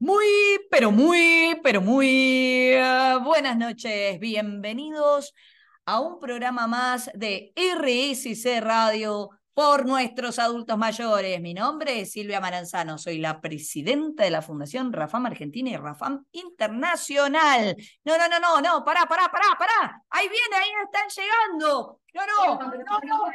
Muy, pero muy, pero muy uh, buenas noches. Bienvenidos a un programa más de RSC Radio por nuestros adultos mayores. Mi nombre es Silvia Maranzano, soy la presidenta de la Fundación Rafam Argentina y Rafam Internacional. No, no, no, no, no, pará, pará, pará, pará. Ahí viene, ahí están llegando. No, no, no, no. no, no.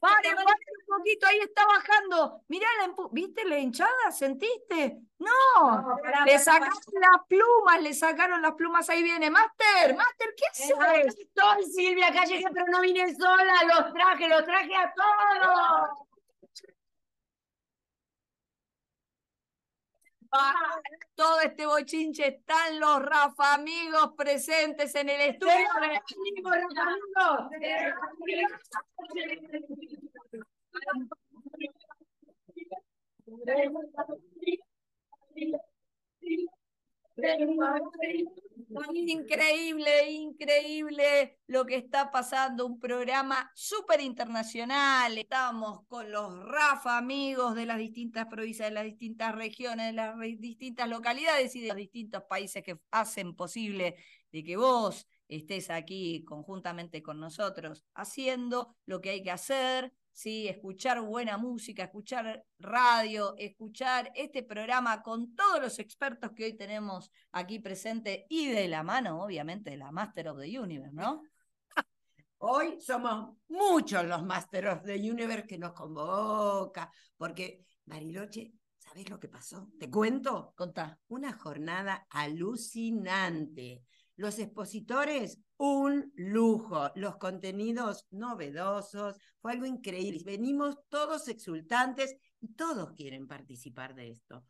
Pare, pare un poquito, ahí está bajando. Mirá, la ¿viste la hinchada? ¿Sentiste? No, le sacaron las plumas, le sacaron las plumas, ahí viene. Master, Master, ¿qué haces? Estoy Silvia Calle, pero no vine sola, los traje, los traje a todos. Todo este bochinche están los Rafa amigos presentes en el estudio. Increíble, increíble lo que está pasando. Un programa súper internacional. Estamos con los Rafa amigos de las distintas provincias, de las distintas regiones, de las distintas localidades y de los distintos países que hacen posible de que vos estés aquí conjuntamente con nosotros haciendo lo que hay que hacer, ¿sí? escuchar buena música, escuchar radio, escuchar este programa con todos los expertos que hoy tenemos aquí presentes y de la mano, obviamente, de la Master of the Universe, ¿no? Hoy somos muchos los Master of the Universe que nos convoca, porque Bariloche, ¿sabes lo que pasó? ¿Te cuento? Contá. Una jornada alucinante los expositores, un lujo. Los contenidos novedosos. Fue algo increíble. Venimos todos exultantes y todos quieren participar de esto.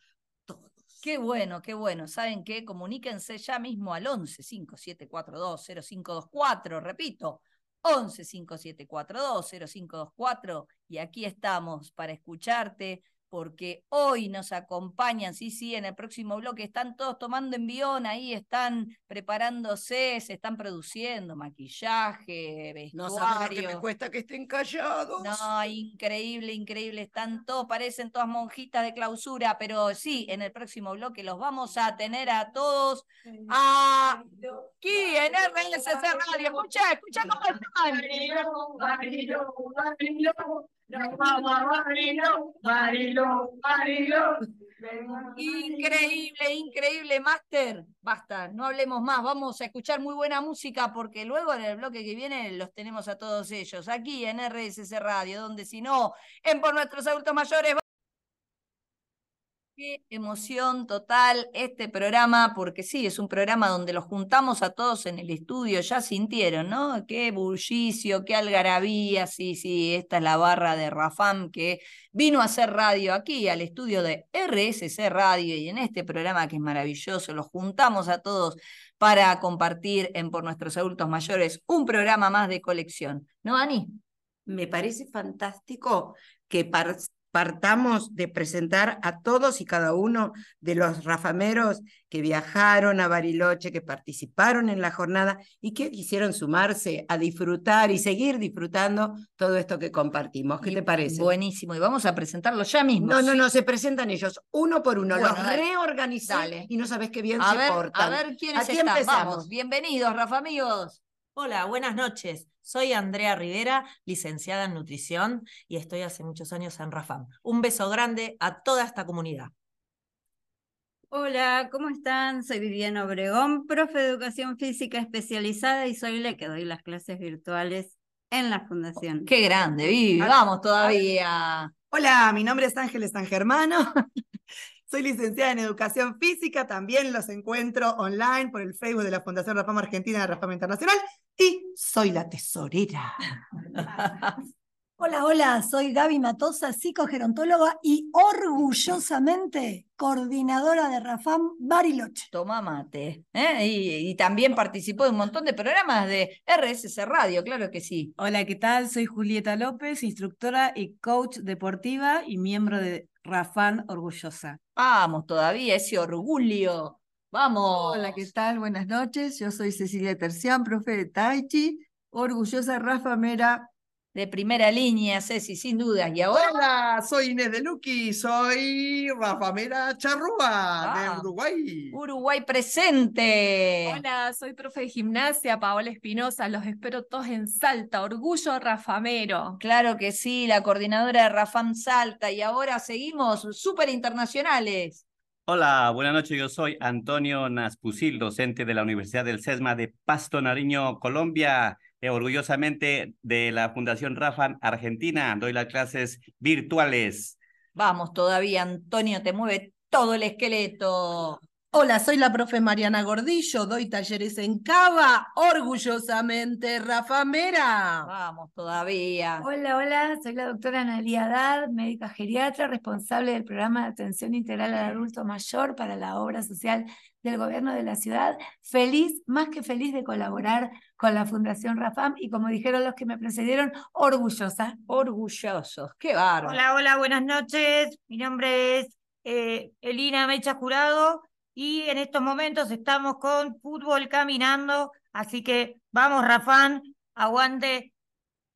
Todos. Qué bueno, qué bueno. ¿Saben qué? Comuníquense ya mismo al 11 5742 0524. Repito, 11 5742 0524. Y aquí estamos para escucharte, porque hoy nos acompañan, sí, sí, en el próximo bloque están todos tomando envión, ahí están preparándose, se están produciendo maquillaje, vestuario. No saben que me cuesta que estén callados. No, increíble, increíble, están todos, parecen todas monjitas de clausura, pero sí, en el próximo bloque los vamos a tener a todos aquí en RSC Radio. Escucha, escucha cómo están. Increíble, increíble, Master. Basta, no hablemos más. Vamos a escuchar muy buena música porque luego en el bloque que viene los tenemos a todos ellos aquí en RSC Radio, donde si no, en por nuestros adultos mayores. Qué emoción total este programa, porque sí, es un programa donde los juntamos a todos en el estudio, ya sintieron, ¿no? Qué bullicio, qué algarabía, sí, sí, esta es la barra de Rafam que vino a hacer radio aquí, al estudio de RSC Radio, y en este programa que es maravilloso, los juntamos a todos para compartir en Por Nuestros Adultos Mayores un programa más de colección, ¿no, Ani? Me parece fantástico que partamos de presentar a todos y cada uno de los rafameros que viajaron a Bariloche, que participaron en la jornada y que quisieron sumarse a disfrutar y seguir disfrutando todo esto que compartimos. ¿Qué te parece? Buenísimo, y vamos a presentarlos ya mismo. No, no, no, se presentan ellos uno por uno, los reorganizan y no sabes qué bien se portan. A ver quiénes Aquí están. Empezamos. bienvenidos, Rafa amigos. Hola, buenas noches. Soy Andrea Rivera, licenciada en nutrición y estoy hace muchos años en Rafam. Un beso grande a toda esta comunidad. Hola, ¿cómo están? Soy Viviana Obregón, profe de educación física especializada y soy la que doy las clases virtuales en la fundación. Qué grande, Vivi, vamos todavía. Hola, mi nombre es Ángeles San Germano. Soy licenciada en Educación Física, también los encuentro online por el Facebook de la Fundación Rafama Argentina de Rafama Internacional y soy la tesorera. Hola, hola, soy Gaby Matosa, psicogerontóloga y orgullosamente coordinadora de Rafam Bariloche. Toma mate. ¿eh? Y, y, también participó de un montón de programas de RSC Radio, claro que sí. Hola, ¿qué tal? Soy Julieta López, instructora y coach deportiva y miembro de Rafán Orgullosa. Vamos, todavía ese orgullo. Vamos. Hola, ¿qué tal? Buenas noches. Yo soy Cecilia Tercián, profe de Tai Chi, orgullosa Rafa Mera de primera línea, Ceci, sin dudas. Y ahora. Hola, soy Inés de Luqui, soy Rafa Mera Charrúa Ah. de Uruguay. Uruguay presente. Hola, soy profe de gimnasia, Paola Espinosa. Los espero todos en Salta. Orgullo rafamero. Claro que sí, la coordinadora de Rafam Salta. Y ahora seguimos súper internacionales. Hola, buenas noches. Yo soy Antonio Naspusil, docente de la Universidad del SESMA de Pasto Nariño, Colombia. Eh, orgullosamente de la Fundación Rafan Argentina. Doy las clases virtuales. Vamos todavía, Antonio, te mueve todo el esqueleto. Hola, soy la profe Mariana Gordillo, doy talleres en Cava, orgullosamente Rafamera. Vamos todavía. Hola, hola, soy la doctora Analia Haddad, médica geriatra, responsable del programa de atención integral al adulto mayor para la obra social del gobierno de la ciudad. Feliz, más que feliz de colaborar con la Fundación Rafam y como dijeron los que me precedieron, orgullosa. Orgullosos, qué bárbaro. Hola, hola, buenas noches. Mi nombre es eh, Elina Mecha Jurado y en estos momentos estamos con fútbol caminando, así que vamos, Rafán, aguante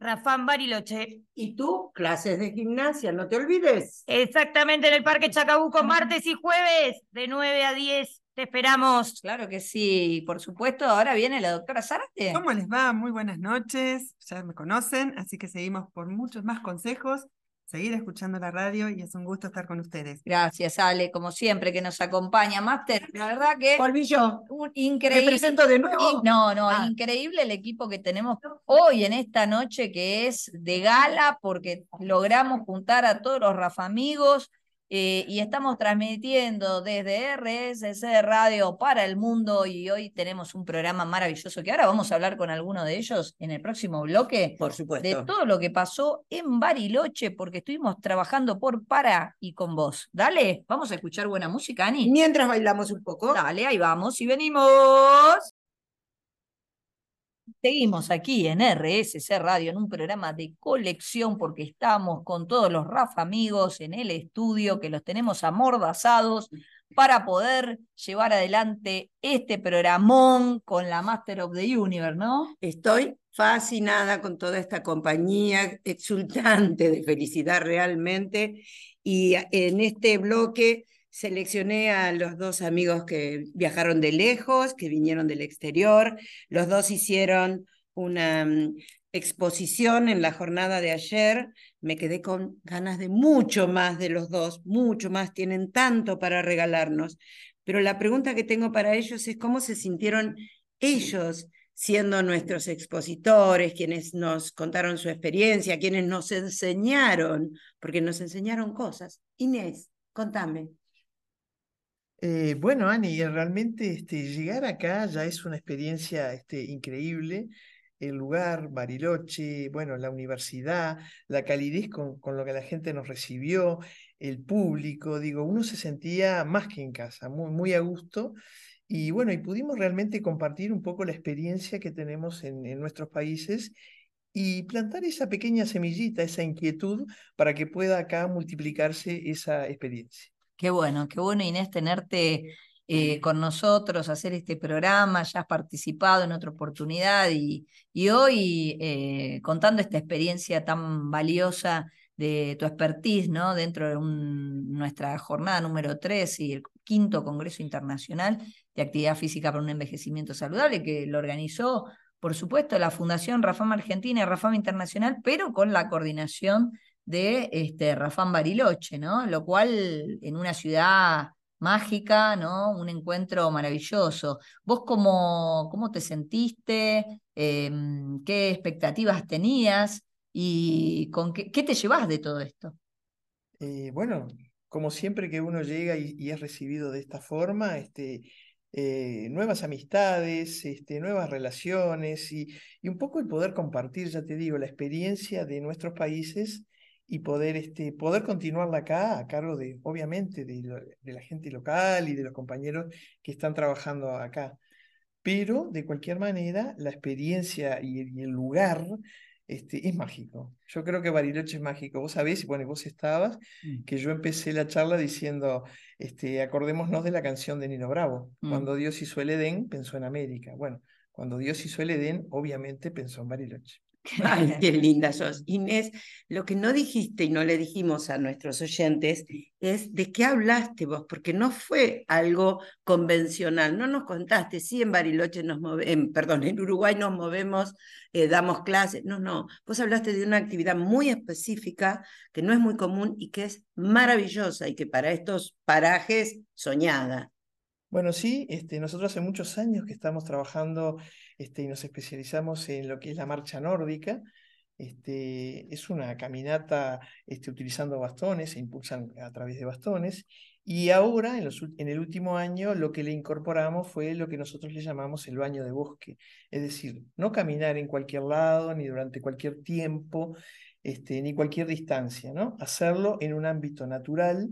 Rafán Bariloche. Y tú, clases de gimnasia, no te olvides. Exactamente en el Parque Chacabuco, martes y jueves, de 9 a 10. Te esperamos. Claro que sí, por supuesto. Ahora viene la doctora Zárate. ¿Cómo les va? Muy buenas noches. Ya me conocen, así que seguimos por muchos más consejos, seguir escuchando la radio y es un gusto estar con ustedes. Gracias, Ale, como siempre, que nos acompaña. Máster, la verdad que. Volví yo. Un increíble. ¿Me presento de nuevo? in- no, no, Ah. increíble el equipo que tenemos hoy en esta noche que es de gala porque logramos juntar a todos los Rafa amigos eh, y estamos transmitiendo desde RSC Radio para el mundo y hoy tenemos un programa maravilloso que ahora vamos a hablar con alguno de ellos en el próximo bloque Por de supuesto. todo lo que pasó en Bariloche porque estuvimos trabajando por para y con vos. Dale, vamos a escuchar buena música, Ani. Mientras bailamos un poco. Dale, ahí vamos y venimos. Seguimos aquí en RSC Radio en un programa de colección porque estamos con todos los Rafa amigos en el estudio que los tenemos amordazados para poder llevar adelante este programón con la Master of the Universe, ¿no? Estoy fascinada con toda esta compañía, exultante de felicidad realmente. Y en este bloque seleccioné a los dos amigos que viajaron de lejos, que vinieron del exterior. Los dos hicieron una mm, exposición en la jornada de ayer. Me quedé con ganas de mucho más de los dos, mucho más. Tienen tanto para regalarnos. Pero la pregunta que tengo para ellos es cómo se sintieron ellos siendo nuestros expositores, quienes nos contaron su experiencia, quienes nos enseñaron, porque nos enseñaron cosas. Inés, contame. Eh, bueno, Ani, realmente este, llegar acá ya es una experiencia este, increíble. El lugar, Bariloche, bueno, la universidad, la calidez con, con lo que la gente nos recibió, el público, digo, uno se sentía más que en casa, muy, muy a gusto. Y bueno, y pudimos realmente compartir un poco la experiencia que tenemos en, en nuestros países y plantar esa pequeña semillita, esa inquietud para que pueda acá multiplicarse esa experiencia. Qué bueno, qué bueno Inés tenerte eh, con nosotros, hacer este programa, ya has participado en otra oportunidad y, y hoy eh, contando esta experiencia tan valiosa de tu expertise, ¿no? Dentro de un- nuestra jornada número 3 y el quinto Congreso Internacional de Actividad Física para un Envejecimiento Saludable, que lo organizó, por supuesto, la Fundación Rafam Argentina y Rafam Internacional, pero con la coordinación de este, Rafam Bariloche, ¿no? Lo cual en una ciudad mágica, ¿no? Un encuentro maravilloso. ¿Vos cómo, cómo te sentiste? Em, ¿qué expectativas tenías? ¿Y con qué, qué te llevas de todo esto? Eh, bueno, como siempre que uno llega y, y es recibido de esta forma, este, eh, nuevas amistades, este, nuevas relaciones y, y un poco el poder compartir, ya te digo, la experiencia de nuestros países y poder, este, poder continuarla acá a cargo de, obviamente, de, lo- de la gente local y de los compañeros que están trabajando acá. Pero de cualquier manera, la experiencia y, el- y el lugar este, es mágico. Yo creo que Bariloche es mágico. Vos sabés, bueno, vos estabas, que yo empecé la charla diciendo, este, acordémonos de la canción de Nino Bravo. Mm. Cuando Dios hizo el Edén, pensó en América. Bueno, cuando Dios hizo el Edén, obviamente pensó en Bariloche. Ay, qué linda sos. Inés, lo que no dijiste y no le dijimos a nuestros oyentes es de qué hablaste vos, porque no fue algo convencional, no nos contaste, sí, en Bariloche nos movemos, perdón, en Uruguay nos movemos, eh, damos clases, no, no, vos hablaste de una actividad muy específica que no es muy común y que es maravillosa y que para estos parajes soñada. Bueno, sí, este, nosotros hace muchos años que estamos trabajando este, y nos especializamos en lo que es la marcha nórdica. Este, es una caminata este, utilizando bastones, se impulsan a través de bastones. Y ahora, en, el último año, lo que le incorporamos fue lo que nosotros le llamamos el baño de bosque. Es decir, no caminar en cualquier lado, ni durante cualquier tiempo, este, ni cualquier distancia, ¿no? Hacerlo en un ámbito natural,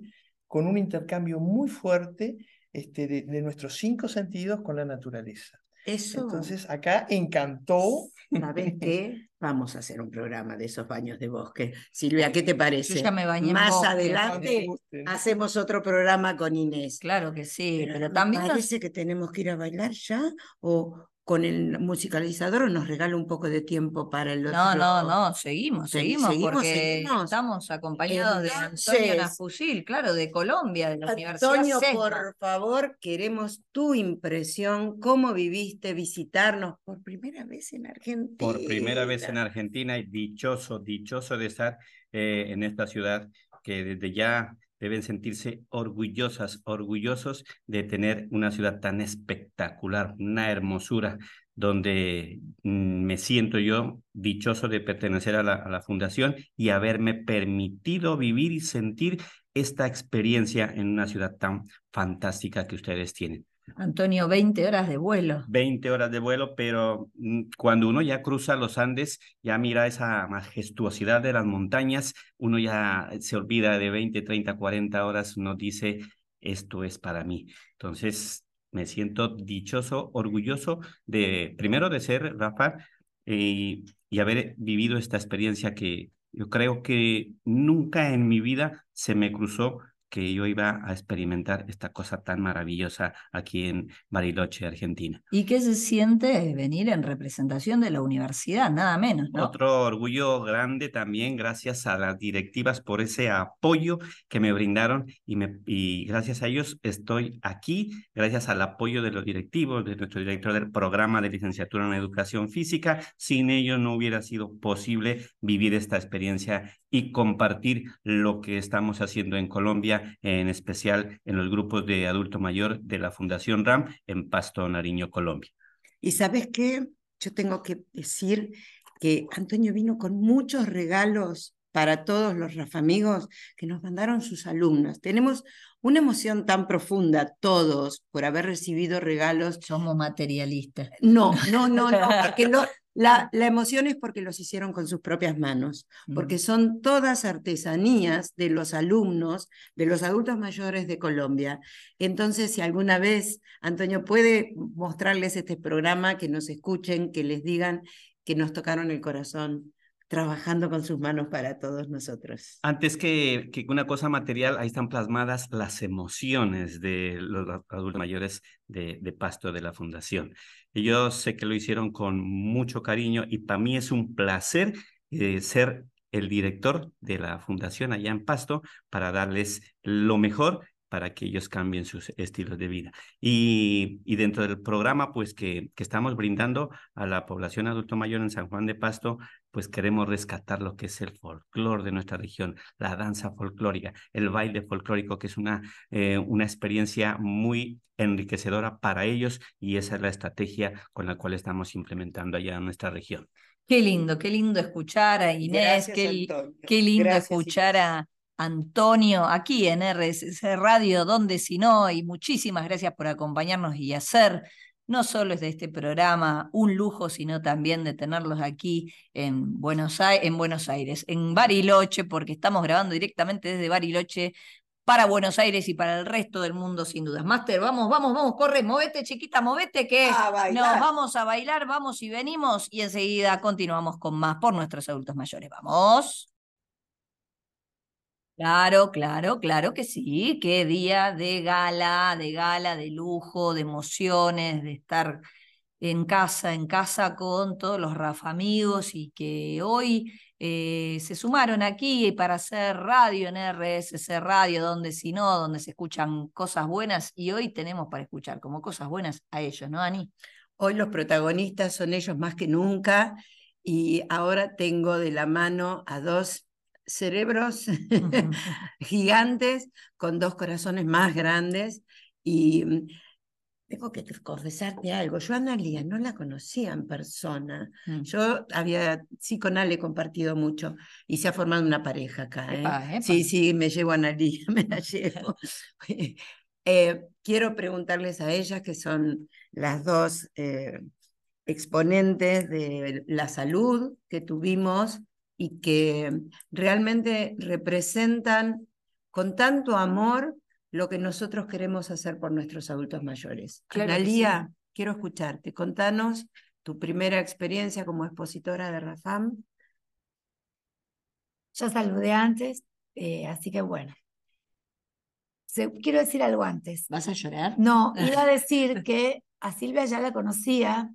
con un intercambio muy fuerte este, de, nuestros cinco sentidos con la naturaleza. Eso. Entonces, acá encantó. ¿Sabes qué? Vamos a hacer un programa de esos baños de bosque. Silvia, ¿qué te parece? Yo ya me bañé en Más bosque. adelante hacemos otro programa con Inés. Claro que sí, pero, me también nos- parece que tenemos que ir a bailar ya o con el musicalizador o nos regala un poco de tiempo para el otro. No, no, no, seguimos, Se- seguimos, seguimos, porque seguimos. estamos acompañados de Antonio Nafusil, claro, de Colombia, de la Universidad Antonio, por favor, queremos tu impresión, cómo viviste visitarnos por primera vez en Argentina. Por primera vez en Argentina y dichoso, dichoso de estar eh, en esta ciudad que desde ya deben sentirse orgullosas, orgullosos de tener una ciudad tan espectacular, una hermosura, donde mm, me siento yo dichoso de pertenecer a la, a la fundación y haberme permitido vivir y sentir esta experiencia en una ciudad tan fantástica que ustedes tienen. Antonio, 20 horas de vuelo. 20 horas de vuelo, pero mm, cuando uno ya cruza los Andes, ya mira esa majestuosidad de las montañas, uno ya se olvida de 20, 30, 40 horas, uno dice, esto es para mí. Entonces, me siento dichoso, orgulloso de, primero de ser Rafa y, y haber vivido esta experiencia que yo creo que nunca en mi vida se me cruzó que yo iba a experimentar esta cosa tan maravillosa aquí en Bariloche, Argentina. ¿Y qué se siente venir en representación de la universidad? Nada menos, ¿no? Otro orgullo grande también, gracias a las directivas por ese apoyo que me brindaron y, me, y gracias a ellos estoy aquí, gracias al apoyo de los directivos, de nuestro director del programa de licenciatura en educación física. Sin ellos no hubiera sido posible vivir esta experiencia y compartir lo que estamos haciendo en Colombia, en especial en los grupos de adulto mayor de la Fundación RAM en Pasto, Nariño, Colombia. Y sabes qué, yo tengo que decir que Antonio vino con muchos regalos para todos los Rafamigos que nos mandaron sus alumnos. Tenemos una emoción tan profunda todos por haber recibido regalos. Somos materialistas. No, no, no, no, porque lo- la, la emoción es porque los hicieron con sus propias manos, porque son todas artesanías de los alumnos, de los adultos mayores de Colombia. Entonces, si alguna vez Antonio puede mostrarles este programa, que nos escuchen, que les digan que nos tocaron el corazón trabajando con sus manos para todos nosotros. Antes que, que una cosa material, ahí están plasmadas las emociones de los adultos mayores de, de Pasto de la Fundación. Y yo sé que lo hicieron con mucho cariño y para mí es un placer eh, ser el director de la Fundación allá en Pasto para darles lo mejor para que ellos cambien sus estilos de vida. Y, y dentro del programa, pues que, que estamos brindando a la población adulto mayor en San Juan de Pasto, pues queremos rescatar lo que es el folclore de nuestra región, la danza folclórica, el baile folclórico, que es una, eh, una experiencia muy enriquecedora para ellos y esa es la estrategia con la cual estamos implementando allá en nuestra región. Qué lindo, qué lindo escuchar a Inés, Gracias, qué, lindo Gracias, escuchar a Antonio aquí en RSC Radio, donde si no, y muchísimas gracias por acompañarnos y hacer no solo es de este programa un lujo, sino también de tenerlos aquí en Buenos Aires, en Buenos Aires, en Bariloche, porque estamos grabando directamente desde Bariloche para Buenos Aires y para el resto del mundo, sin dudas. Máster, vamos, vamos, vamos, corre, movete, chiquita, movete, que A bailar. nos vamos a bailar, vamos y venimos, y enseguida continuamos con más por nuestros adultos mayores. Vamos. Claro, claro, claro que sí. Qué día de gala, de gala, de lujo, de emociones, de estar en casa, en casa con todos los Rafa amigos y que hoy eh, se sumaron aquí para hacer radio en RSC Radio, donde si no, donde se escuchan cosas buenas y hoy tenemos para escuchar como cosas buenas a ellos, ¿no, Ani? Hoy los protagonistas son ellos más que nunca y ahora tengo de la mano a dos cerebros gigantes con dos corazones más grandes y mm, tengo que confesarte algo. Yo a Analia no la conocía en persona. Mm. Yo había, sí, con Ale he compartido mucho y se ha formado una pareja acá. ¿eh? Epa, epa. Sí, sí, me llevo a Analia, me la llevo. Eh, quiero preguntarles a ellas, que son las dos eh, exponentes de la salud que tuvimos y que realmente representan con tanto amor lo que nosotros queremos hacer por nuestros adultos mayores. Claro quiero escucharte. Contanos tu primera experiencia como expositora de Rafam. Ya saludé antes, eh, así que bueno. Se- quiero decir algo antes. ¿Vas a llorar? No, iba a decir que a Silvia ya la conocía,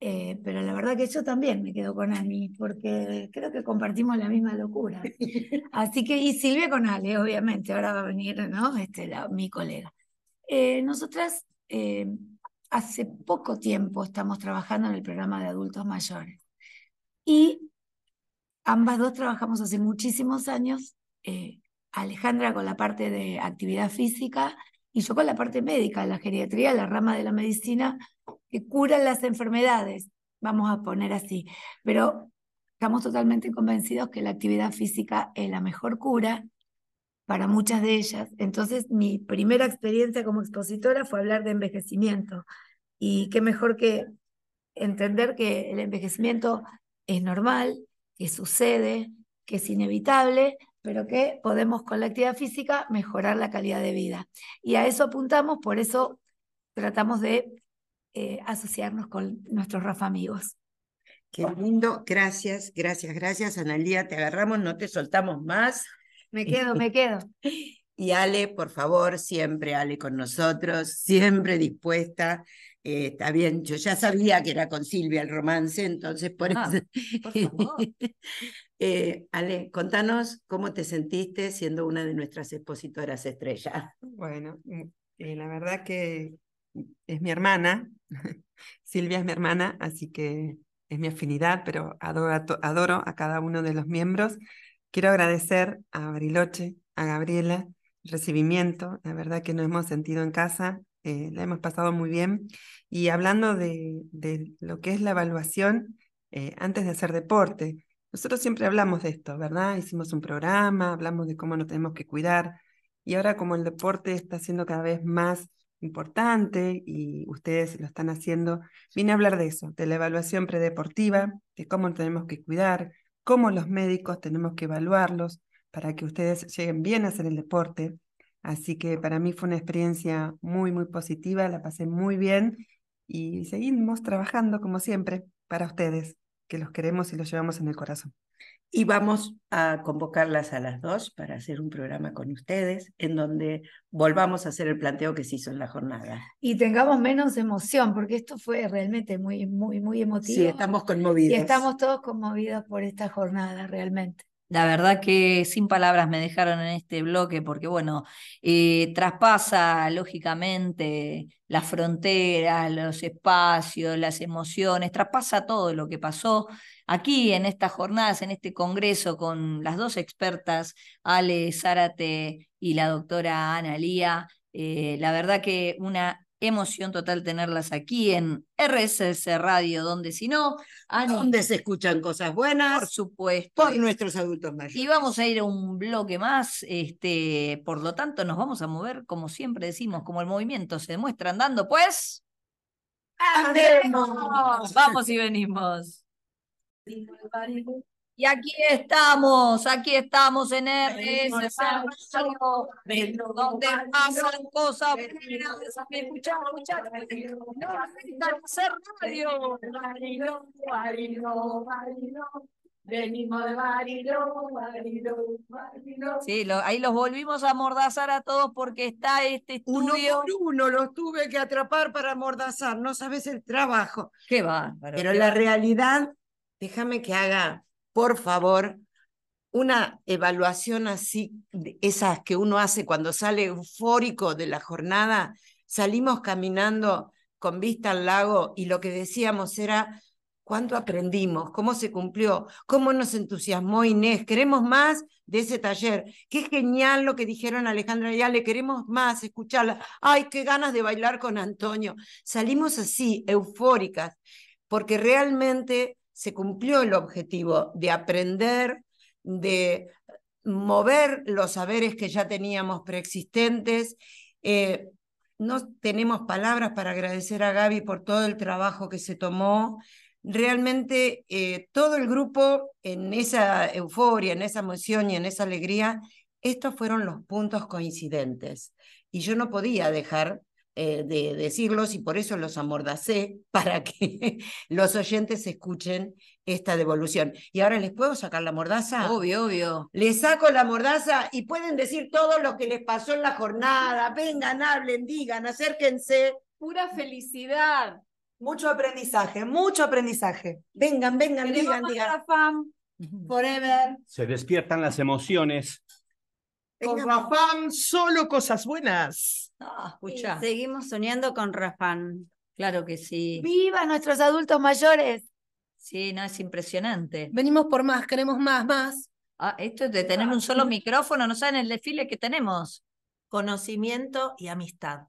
eh, pero la verdad que yo también me quedo con Ani, porque creo que compartimos la misma locura. Así que, y Silvia con Ale, obviamente, ahora va a venir, ¿no? Este, la- mi colega. Eh, nosotras eh, hace poco tiempo estamos trabajando en el programa de adultos mayores y ambas dos trabajamos hace muchísimos años, eh, Alejandra con la parte de actividad física y yo con la parte médica, la geriatría, la rama de la medicina que cura las enfermedades, vamos a poner así, pero estamos totalmente convencidos que la actividad física es la mejor cura para muchas de ellas. Entonces, mi primera experiencia como expositora fue hablar de envejecimiento. Y qué mejor que entender que el envejecimiento es normal, que sucede, que es inevitable, pero que podemos con la actividad física mejorar la calidad de vida. Y a eso apuntamos, por eso tratamos de eh, asociarnos con nuestros Rafa amigos. Qué lindo, gracias, gracias, gracias, Analía, te agarramos, no te soltamos más. Me quedo, me quedo. Y Ale, por favor, siempre Ale con nosotros, siempre dispuesta. Eh, está bien, yo ya sabía que era con Silvia el romance, entonces por Ah, eso. por favor. Eh, Ale, contanos cómo te sentiste siendo una de nuestras expositoras estrella. Bueno, mm, eh, la verdad que es mi hermana, Silvia es mi hermana, así que es mi afinidad, pero adoro adoro a cada uno de los miembros. Quiero agradecer a Bariloche, a Gabriela, el recibimiento, la verdad que nos hemos sentido en casa, eh, la hemos pasado muy bien. Y hablando de, de lo que es la evaluación eh, antes de hacer deporte, nosotros siempre hablamos de esto, ¿verdad? Hicimos un programa, hablamos de cómo nos tenemos que cuidar. Y ahora como el deporte está siendo cada vez más importante y ustedes lo están haciendo, vine a hablar de eso, de la evaluación predeportiva, de cómo tenemos que cuidar, cómo los médicos tenemos que evaluarlos para que ustedes lleguen bien a hacer el deporte. Así que para mí fue una experiencia muy, muy positiva, la pasé muy bien y seguimos trabajando como siempre para ustedes, que los queremos y los llevamos en el corazón. Y vamos a convocarlas a las dos para hacer un programa con ustedes, en donde volvamos a hacer el planteo que se hizo en la jornada. Y tengamos menos emoción, porque esto fue realmente muy, muy, muy emotivo. Sí, estamos Y conmovidos. estamos todos conmovidos por esta jornada, realmente. La verdad que sin palabras me dejaron en este bloque porque, bueno, eh, traspasa lógicamente las fronteras, los espacios, las emociones, traspasa todo lo que pasó aquí en estas jornadas, en este congreso con las dos expertas, Ale Zárate y la doctora Ana Lía. Eh, la verdad que una emoción total tenerlas aquí en RSS Radio, donde si no, Ani, Donde se escuchan cosas buenas por supuesto. por nuestros adultos mayores. Y vamos a ir a un bloque más, este, por lo tanto nos vamos a mover, como siempre decimos, como el movimiento se demuestra andando, pues ¡Andemos! vamos y venimos. Y aquí estamos, aquí estamos en RS Radio, donde pasan cosas buenas. Escuchar, escuchar. No, hacer radio. Venimos de Mariló, Mariló, Mariló. Sí, lo- ahí los volvimos a amordazar a todos porque está este Uno estudio. por uno los tuve que atrapar para amordazar, no sabes el trabajo. Qué bárbaro. Pero qué la realidad, déjame que haga, por favor, una evaluación así, esas que uno hace cuando sale eufórico de la jornada. Salimos caminando con vista al lago y lo que decíamos era cuánto aprendimos, cómo se cumplió, cómo nos entusiasmó Inés. Queremos más de ese taller. Qué genial lo que dijeron Alejandra y Ale, queremos más escucharla. Ay, qué ganas de bailar con Antonio. Salimos así, eufóricas, porque realmente se cumplió el objetivo de aprender, de mover los saberes que ya teníamos preexistentes. Eh, no tenemos palabras para agradecer a Gaby por todo el trabajo que se tomó. Realmente eh, todo el grupo en esa euforia, en esa emoción y en esa alegría, estos fueron los puntos coincidentes. Y yo no podía dejar eh, de decirlos y por eso los amordacé para que los oyentes escuchen esta devolución. Y ahora les puedo sacar la mordaza. Obvio, obvio. Les saco la mordaza y pueden decir todo lo que les pasó en la jornada. Vengan, hablen, digan, acérquense. Pura felicidad. Mucho aprendizaje, mucho aprendizaje. Vengan, vengan, Queremos digan, digan. Forever. Se despiertan las emociones. Con Rafam, solo cosas buenas. Ah, escucha. seguimos soñando con Rafán. Claro que sí. ¡Viva nuestros adultos mayores! Sí, no, es impresionante. Venimos por más, queremos más, más. Ah, esto es de tener un solo micrófono, no saben el desfile que tenemos. Conocimiento y amistad.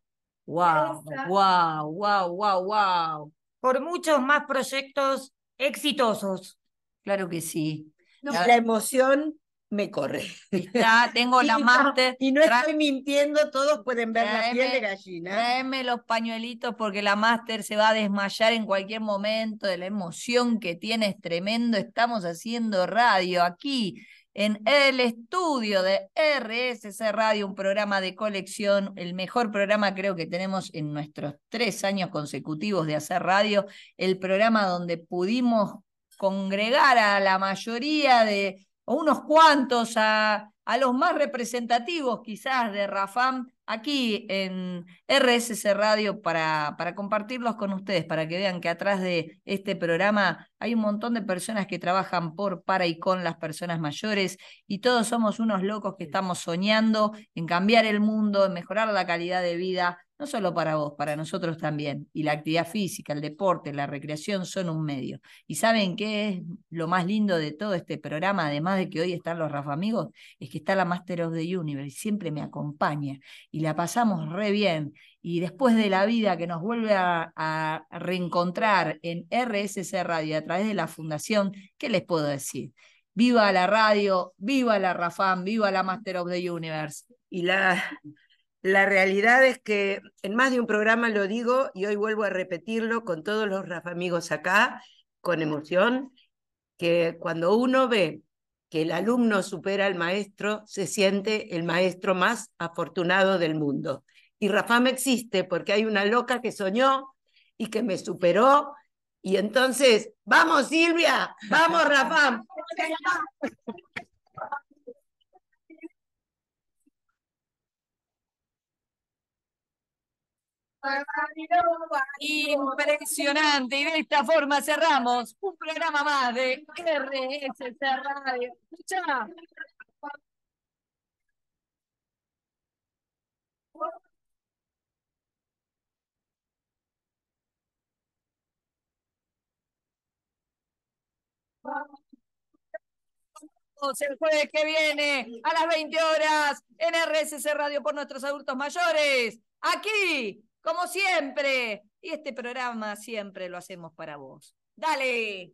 Wow, wow, wow, wow, wow. Por muchos más proyectos exitosos. Claro que sí. La emoción me corre. Está, tengo la Y no- máster. Y no estoy mintiendo, todos pueden ver la piel de gallina. Tráeme los pañuelitos porque la máster se va a desmayar en cualquier momento de la emoción que tiene, es tremendo. Estamos haciendo radio aquí en el estudio de RSC Radio, un programa de colección, el mejor programa creo que tenemos en nuestros tres años consecutivos de hacer radio, el programa donde pudimos congregar a la mayoría de, o unos cuantos, a, a los más representativos quizás de Rafam aquí en RSC Radio para, para compartirlos con ustedes, para que vean que atrás de este programa hay un montón de personas que trabajan por, para y con las personas mayores y todos somos unos locos que estamos soñando en cambiar el mundo, en mejorar la calidad de vida, no solo para vos, para nosotros también. Y la actividad física, el deporte, la recreación son un medio. ¿Y saben qué es lo más lindo de todo este programa, además de que hoy están los Rafa Amigos? Es que está la Master of the Universe, siempre me acompaña y la pasamos re bien. Y después de la vida que nos vuelve a, reencontrar en RSC Radio a través de la Fundación, ¿qué les puedo decir? Viva la radio, viva la Rafam, viva la Master of the Universe. Y la, la realidad es que en más de un programa lo digo y hoy vuelvo a repetirlo con todos los Rafa amigos acá, con emoción, que cuando uno ve que el alumno supera al maestro, se siente el maestro más afortunado del mundo. Y Rafam existe porque hay una loca que soñó y que me superó. Y entonces, vamos Silvia, vamos Rafam. Impresionante. Y de esta forma cerramos un programa más de RSC Radio. El jueves que viene a las 20 horas en RSC Radio por nuestros adultos mayores. Aquí, como siempre. Y este programa siempre lo hacemos para vos. Dale.